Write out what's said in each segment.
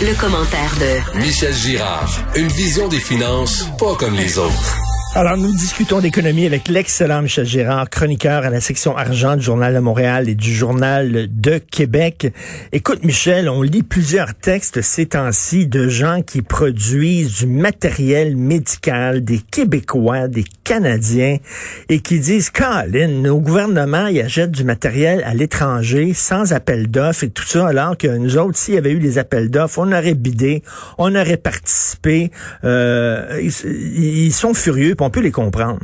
Le commentaire de Michel Girard. Une vision des finances pas comme les autres. Alors, nous discutons d'économie avec l'excellent Michel Gérard, chroniqueur à la section argent du Journal de Montréal et du Journal de Québec. Écoute, Michel, on lit plusieurs textes ces temps-ci de gens qui produisent du matériel médical, des Québécois, des Canadiens, et qui disent, Colin, nos gouvernements, ils achètent du matériel à l'étranger sans appel d'offres et tout ça, alors que nous autres, s'il y avait eu des appels d'offres, on aurait bidé, on aurait participé. Euh, ils, ils sont furieux on peut les comprendre.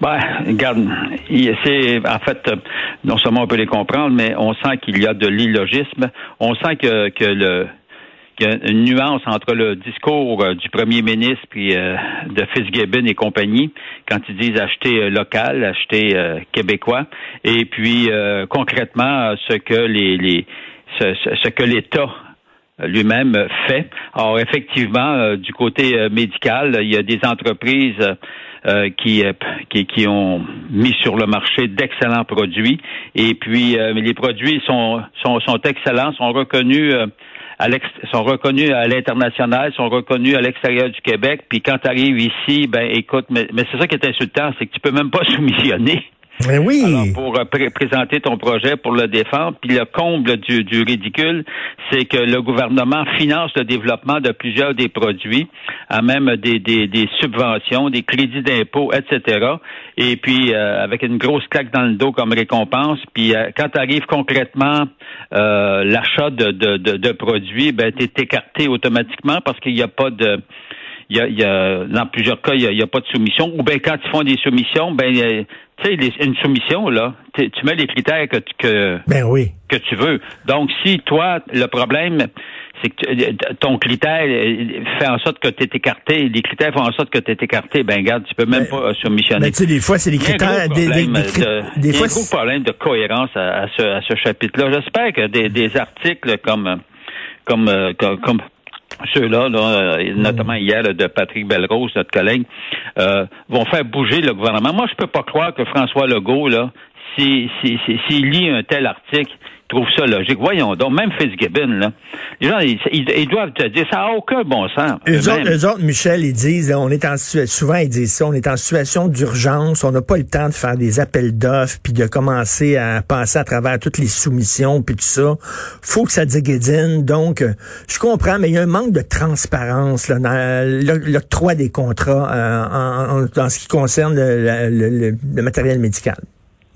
Ben, regarde, c'est en fait non seulement on peut les comprendre, mais on sent qu'il y a de l'illogisme. On sent que, que le qu'il y a une nuance entre le discours euh, du premier ministre puis euh, de Fitzgibbon et compagnie quand ils disent acheter euh, local, acheter québécois, et puis concrètement ce que les, les ce, ce que l'État lui-même fait. Alors effectivement, euh, du côté euh, médical, il y a des entreprises euh, qui, qui, ont mis sur le marché d'excellents produits et puis les produits sont, sont, sont excellents, sont reconnus à sont reconnus à l'international, sont reconnus à l'extérieur du Québec. Puis quand tu arrives ici, ben écoute, mais, mais c'est ça qui est insultant, c'est que tu peux même pas soumissionner. Oui. Alors, pour euh, présenter ton projet, pour le défendre, puis le comble du, du ridicule, c'est que le gouvernement finance le développement de plusieurs des produits, à même des, des, des subventions, des crédits d'impôt, etc. Et puis euh, avec une grosse claque dans le dos comme récompense. Puis euh, quand arrive concrètement l'achat de, de, de, de, produits, ben t'es écarté automatiquement parce qu'il n'y a pas de il y a, il y a, dans plusieurs cas, il n'y a, a, pas de soumission. Ou bien quand ils font des soumissions, ben tu sais, une soumission, là, tu mets les critères que, que, ben oui. que tu veux. Donc, si toi, le problème, c'est que ton critère fait en sorte que tu es écarté, les critères font en sorte que tu es écarté, ben regarde, tu peux même ben, pas soumissionner. Mais tu sais, des fois, c'est les critères... Des, des, des, de, des, fois, gros problème de cohérence à, à ce, à ce chapitre-là. J'espère que des, des articles comme comme, comme, comme ceux-là, euh, notamment hier de Patrick Belrose, notre collègue, euh, vont faire bouger le gouvernement. Moi, je peux pas croire que François Legault, là, s'il si, si, lit un tel article, trouve ça logique. Voyons donc, même Fitzgibbon, là, les gens, ils, doivent te dire, ça n'a aucun bon sens. Eux autres, autres, Michel, ils disent, on est en souvent ils disent ça, on est en situation d'urgence, on n'a pas le temps de faire des appels d'offres, puis de commencer à passer à travers toutes les soumissions, puis tout ça. faut que ça déguédine. Donc, je comprends, mais il y a un manque de transparence là, dans l'octroi des contrats euh, en, en, ce qui concerne le matériel médical.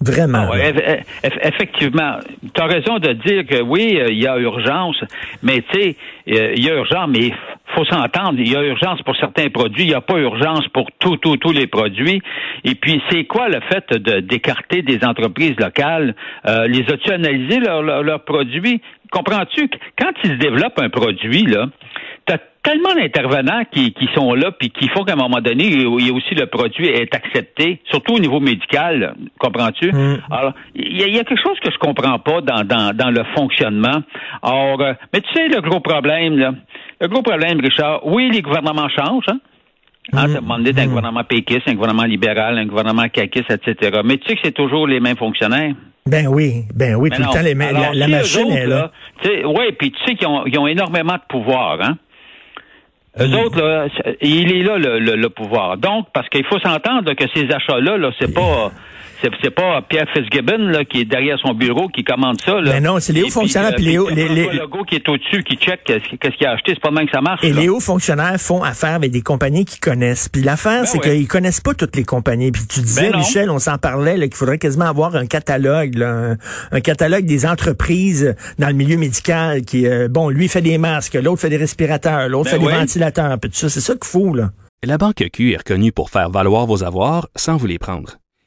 Vraiment. Ah effectivement. Tu as raison de dire que oui, euh, il y a urgence, mais tu sais, euh, il y a urgence, mais faut s'entendre, il y a urgence pour certains produits, il n'y a pas urgence pour tous, tous, tous les produits. Et puis, c'est quoi le fait de d'écarter des entreprises locales? Euh, les as-tu analysé leurs produits? Comprends-tu? Quand ils se développent un produit, là, tellement d'intervenants qui, qui sont là, puis qui font qu'à un moment donné, il y a aussi le produit est accepté, surtout au niveau médical, comprends-tu? Mm. Alors, il y, a quelque chose que je comprends pas dans, dans, dans le fonctionnement. Or, euh, mais tu sais, le gros problème, là, le gros problème, Richard, oui, les gouvernements changent, hein? Hein, mm. un mm. gouvernement péquiste, un gouvernement libéral, un gouvernement caquiste, etc. Mais tu sais que c'est toujours les mêmes fonctionnaires. Ben oui, ben oui, tout le temps les mêmes. La, machine est là. oui, puis tu sais qu'ils ont, ils ont énormément de pouvoir, hein? Eux autres, là, il est là le, le, pouvoir. Donc, parce qu'il faut s'entendre que ces achats-là, là, c'est pas c'est pas Pierre Fitzgibbon là, qui est derrière son bureau qui commande ça. Là. Mais non, c'est les hauts fonctionnaires. Puis, les, hauts, les, les... Le qui est au-dessus, qui check qu'est-ce qu'il a acheté. C'est pas même que ça marche. Et les hauts fonctionnaires font affaire avec des compagnies qu'ils connaissent. Puis l'affaire, ben c'est qu'ils connaissent pas toutes les compagnies. Puis tu disais, ben Michel, on s'en parlait, qu'il faudrait quasiment avoir un catalogue, un, catalogue des entreprises dans le milieu médical qui, euh, bon, lui fait des masques, l'autre fait des respirateurs, l'autre ben fait des ventilateurs. Puis tout ça, c'est ça qu'il faut là. La Banque Q est reconnue pour faire valoir vos avoirs sans vous les prendre.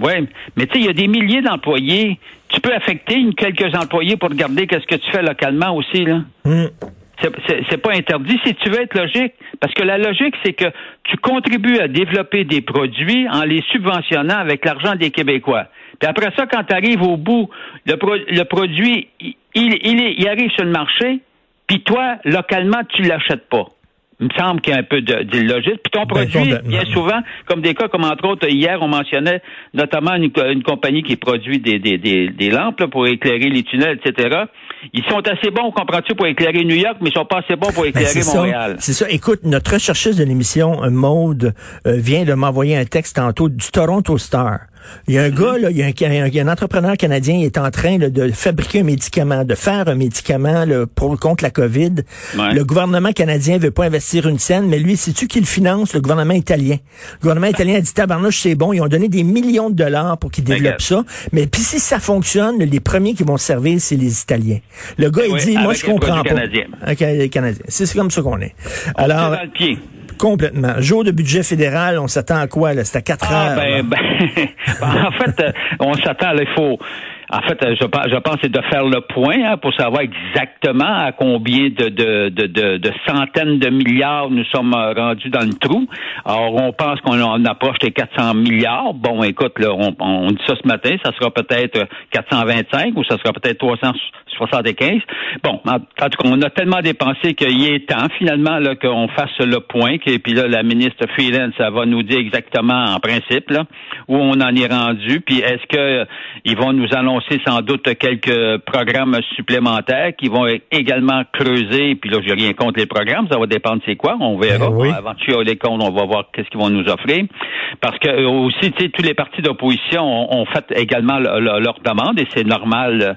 Oui, mais tu sais, il y a des milliers d'employés. Tu peux affecter une, quelques employés pour regarder qu'est-ce que tu fais localement aussi, là. Hmm. C'est- pas interdit si tu veux être logique. Parce que la logique, c'est que tu contribues à développer des produits en les subventionnant avec l'argent des Québécois. Puis après ça, quand tu arrives au bout, le, pro- le produit, il, il, il est- il arrive sur le marché, puis toi, localement, tu l'achètes pas. Il me semble qu'il y a un peu d'illogisme. Puis ton Ben, produit, bien souvent, comme des cas, comme entre autres, hier, on mentionnait notamment une, co- une compagnie qui produit des, des, des, des lampes là, pour éclairer les tunnels, etc. Ils sont assez bons, comprends-tu, pour éclairer New York, mais ils sont pas assez bons pour Ben, éclairer. Montréal. C'est ça. Écoute, notre recherchiste de l'émission, euh, Maude, euh, vient de m'envoyer un texte tantôt du Toronto Star. Il y a un gars, là, il y a un, il y a un entrepreneur canadien, il est en train là, de fabriquer un médicament, de faire un médicament là, pour, contre la COVID. Ouais. Le gouvernement canadien veut pas investir une scène, mais lui, sais-tu qui le finance? Le gouvernement italien. Le gouvernement italien a dit, tabarnouche, c'est bon, ils ont donné des millions de dollars pour qu'ils développent ça. Mais puis si ça fonctionne, les premiers qui vont se servir, c'est les Italiens. Le gars, il Oui, dit, moi, je comprends pas. canadien. Les Canadiens. C'est comme ça qu'on est. Alors. Complètement. Jour de budget fédéral, on s'attend à quoi? là? C'est à 4 Ah, heures. ben, ben, en fait, euh, on s'attend, il faut. En fait, euh, je pense, je pense c'est de faire le point hein, pour savoir exactement à combien de, de, de, de, centaines de milliards nous sommes euh, rendus dans le trou. Alors, on pense qu'on approche les 400 milliards. Bon, écoute, là, on, on dit ça ce matin, ça sera peut-être 425 ou ça sera peut-être 375. Bon, en, en tout cas, on a tellement dépensé qu'il est temps finalement là, qu'on fasse le point. Et puis là, la ministre Freeland, ça va nous dire exactement en principe là, où on en est rendu. Puis est-ce que euh, ils vont nous annoncer sans doute quelques programmes supplémentaires qui vont également creuser. Puis là, j'ai rien contre les programmes, ça va dépendre c'est quoi. On verra. Ben oui. Avant de tuer les comptes, on va voir qu'est-ce qu'ils vont nous offrir. Parce que euh, aussi, tu sais, tous les partis d'opposition ont, ont fait également le- le- leur demande et c'est normal euh,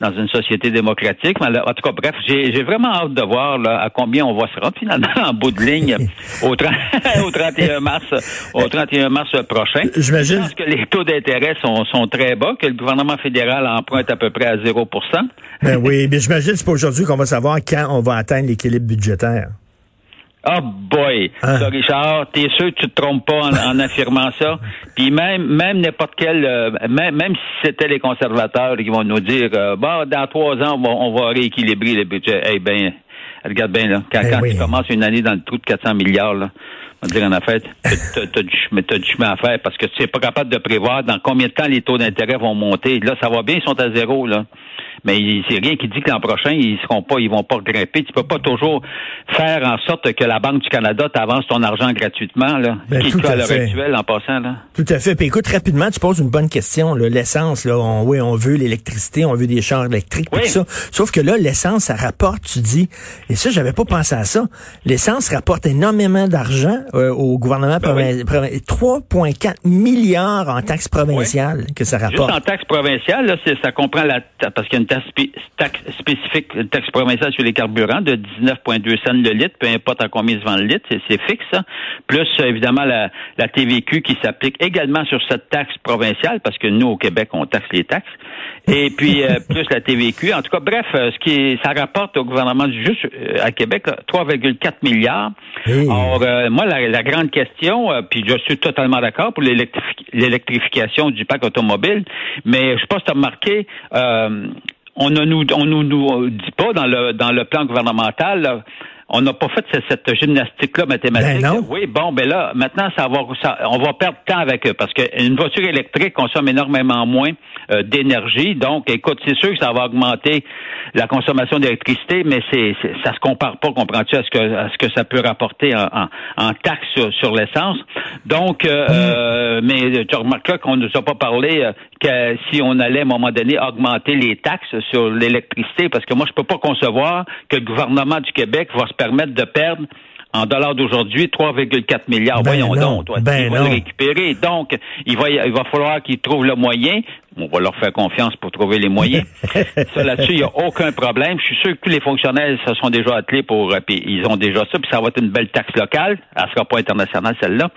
dans une société démocratique. Mais en tout cas, bref, j'ai vraiment hâte de voir là, à combien on va se rendre finalement en bout de ligne au, 30 au 31 mars, au 31 mars prochain. J'imagine. Je que les taux d'intérêt sont, sont très bas, que le gouvernement fédéral emprunte à peu près à 0 Ben oui, mais j'imagine que c'est pas aujourd'hui qu'on va savoir quand on va atteindre l'équilibre budgétaire. Ah boy, Hein? Ça, Richard, t'es sûr que tu te trompes pas en, en affirmant ça? Puis même même n'importe quel, euh, même, même si c'était les conservateurs qui vont nous dire, euh, bon, dans trois ans on va, on va rééquilibrer le budget. Eh ben, regarde bien là, quand, Ben quand oui. tu commences une année dans le trou de 400 milliards là. On va dire en affaire, t'as t'as du chemin à faire parce que tu n'es pas capable de prévoir dans combien de temps les taux d'intérêt vont monter. Là, ça va bien, ils sont à zéro, là. Mais il- c'est rien qui dit que l'an prochain, ils seront pas, ils vont pas grimper. Tu peux pas toujours faire en sorte que la Banque du Canada t'avance ton argent gratuitement, là. Ben, qui tout à à l'heure actuelle en passant, là. Tout à fait. Puis écoute, rapidement, tu poses une bonne question. là. L'essence, là, on, oui, on veut l'électricité, on veut des chars électriques, Oui. tout ça. Sauf que là, l'essence, ça rapporte, tu dis, et ça, j'avais pas pensé à ça. L'essence rapporte énormément d'argent euh, au gouvernement Ben oui. provincial. 3,4 milliards en taxes provinciales que ça Juste rapporte. en taxe provinciale, là, ça comprend la parce qu'il y a une taxe, spé- taxe spécifique, une taxe provinciale sur les carburants de 19,2 cents le litre, peu importe à combien se vend le litre, c'est, fixe. ça. Plus euh, évidemment la, la TVQ qui s'applique également sur cette taxe provinciale, parce que nous au Québec on taxe les taxes. Et puis euh, plus la TVQ. En tout cas, bref, euh, ce qui est, ça rapporte au gouvernement du juste euh, à Québec là, 3,4 milliards. Or, euh, moi, la, la grande question, euh, puis je suis totalement d'accord pour l'électrifi- l'électrification du parc automobile, mais je sais pas si tu as remarqué, euh, on ne nous, on nous dit pas dans le, dans le plan gouvernemental, là, on n'a pas fait cette, cette gymnastique-là mathématique. Ben non. Oui, bon, ben là, maintenant, ça va, ça- on va perdre de temps avec eux parce qu'une voiture électrique consomme énormément moins euh, d'énergie. Donc, écoute, c'est sûr que ça va augmenter la consommation d'électricité, mais c'est, c'est- ça se compare pas, comprends-tu, à ce que, à ce que ça peut rapporter en, en, en taxes sur, sur l'essence. Donc, euh, euh, mais tu remarqueras qu'on ne nous a pas parlé euh, que si on allait à un moment donné augmenter les taxes sur l'électricité, parce que moi, je peux pas concevoir que le gouvernement du Québec va se permettre de perdre en dollars d'aujourd'hui 3,4 milliards. Ben Voyons non, donc, toi, ben il va non. le récupérer. Donc, il va, il va falloir qu'il trouve le moyen On va leur faire confiance pour trouver les moyens. ça, là-dessus, il n'y a aucun problème. Je suis sûr que tous les fonctionnaires se sont déjà attelés pour, euh, puis ils ont déjà ça, puis ça va être une belle taxe locale. Elle sera pas internationale, celle-là.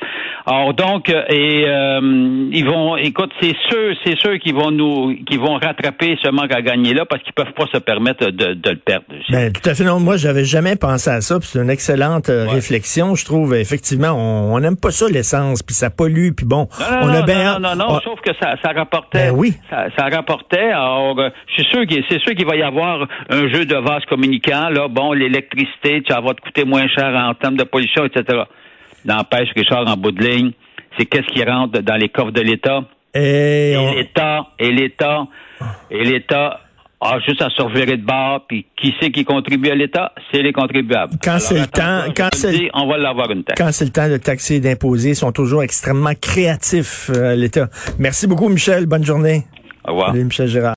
Alors, donc, euh, et, euh, ils vont, écoute, c'est sûr, c'est sûr qu'ils vont nous, qu'ils vont rattraper ce manque à gagner là parce qu'ils peuvent pas se permettre de, de le perdre. Ben, tout à fait. Non, moi, j'avais jamais pensé à ça. C'est une excellente réflexion, je trouve. Effectivement, on n'aime pas ça, l'essence, puis ça pollue, puis bon, non, non, on a bien... Non, non, non, sauf que ça, ça rapportait... Ben oui. Ça, ça, rapportait. Alors, euh, je suis sûr qu'il c'est sûr qu'il va y avoir un jeu de vase communicant. Là, bon, l'électricité, ça va te coûter moins cher en termes de pollution, etc. N'empêche, Richard, en bout de ligne, c'est qu'est-ce qui rentre dans les coffres de l'État? Et, l'État, et l'État, et l'État a juste à se revirer de bord, puis qui c'est qui contribue à l'État? C'est les contribuables. Quand c'est le temps, quand c'est on va l'avoir une taxe. Quand c'est le temps de taxer et d'imposer, ils sont toujours extrêmement créatifs, euh, l'État. Merci beaucoup, Michel. Bonne journée. Au revoir. Michel Gérard.